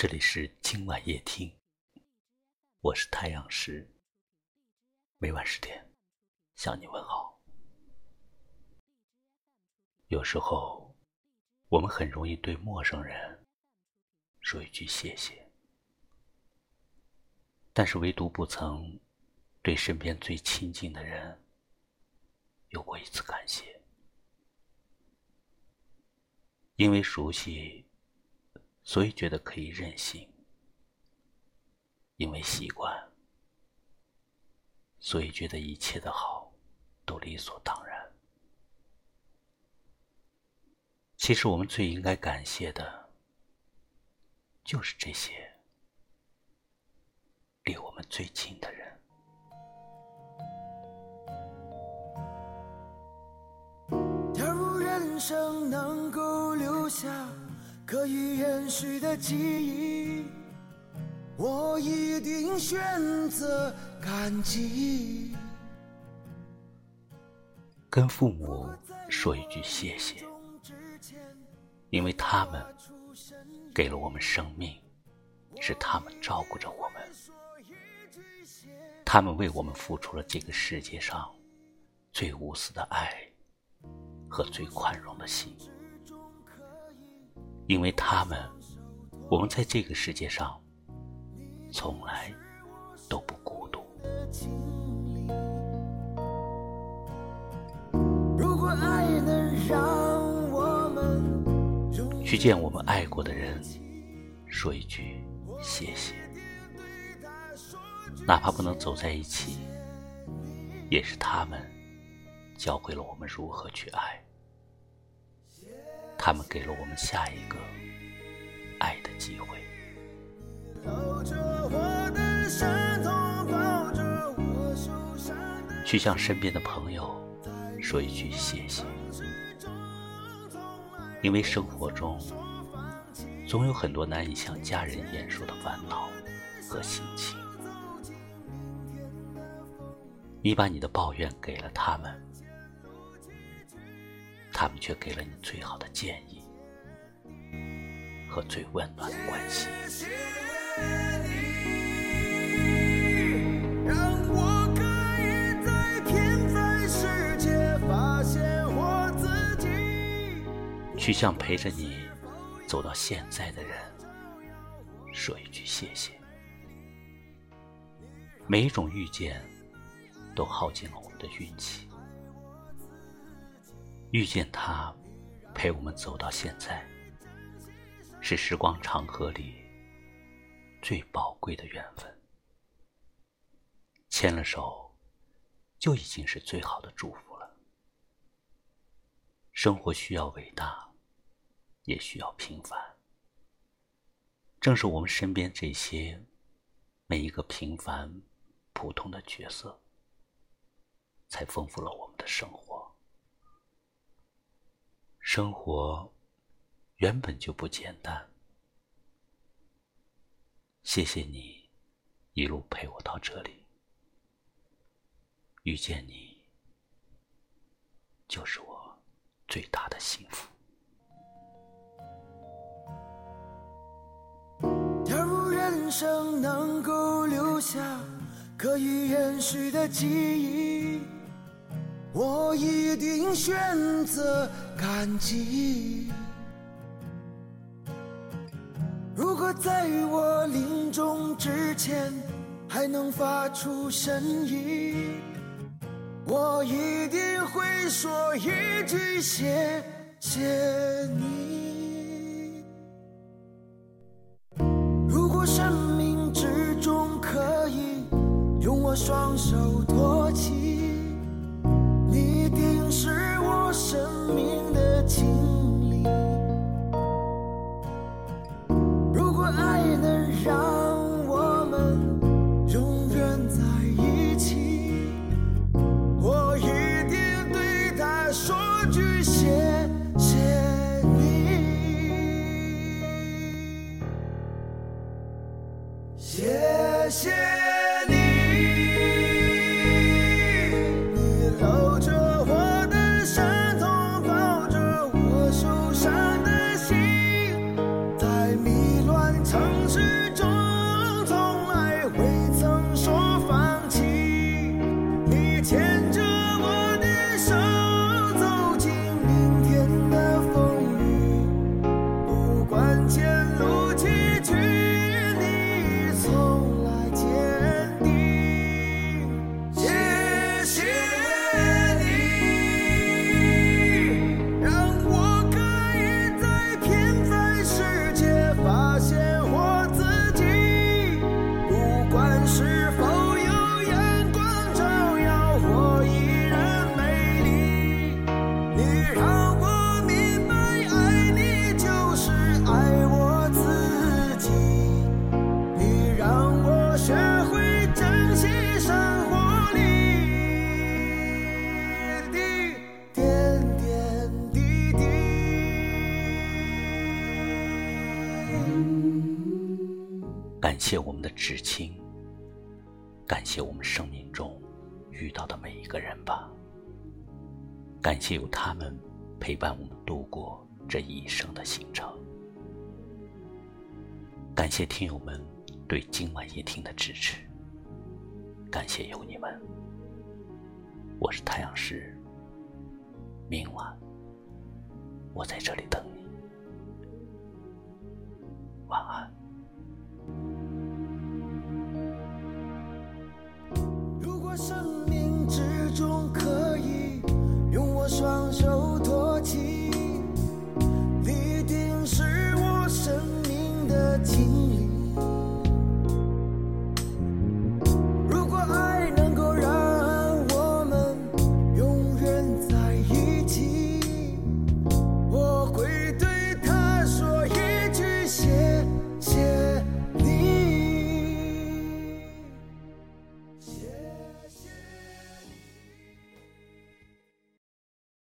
这里是今晚夜听，我是太阳石，每晚十点向你问好。有时候，我们很容易对陌生人说一句谢谢，但是唯独不曾对身边最亲近的人有过一次感谢，因为熟悉。所以觉得可以任性，因为习惯，所以觉得一切的好都理所当然。其实我们最应该感谢的，就是这些离我们最近的人。假如人生能够留下。可以延续的记忆，我一定选择感激。跟父母说一句谢谢，因为他们给了我们生命，是他们照顾着我们，他们为我们付出了这个世界上最无私的爱和最宽容的心。因为他们，我们在这个世界上从来都不孤独。去见我们爱过的人，说一句谢谢，哪怕不能走在一起，也是他们教会了我们如何去爱。他们给了我们下一个爱的机会。去向身边的朋友说一句谢谢，因为生活中总有很多难以向家人言说的烦恼和心情，你把你的抱怨给了他们。他们却给了你最好的建议和最温暖的关心。去向陪着你走到现在的人说一句谢谢。每一种遇见都耗尽了我们的运气。遇见他，陪我们走到现在，是时光长河里最宝贵的缘分。牵了手，就已经是最好的祝福了。生活需要伟大，也需要平凡。正是我们身边这些每一个平凡、普通的角色，才丰富了我们的生活。生活原本就不简单，谢谢你一路陪我到这里，遇见你就是我最大的幸福。假如人生能够留下可以延续的记忆。我一定选择感激。如果在我临终之前还能发出声音，我一定会说一句谢谢你。如果生命之中可以用我双手托起。感谢我们的至亲，感谢我们生命中遇到的每一个人吧。感谢有他们陪伴我们度过这一生的行程。感谢听友们对今晚夜听的支持，感谢有你们。我是太阳石，明晚我在这里等你。晚安。起，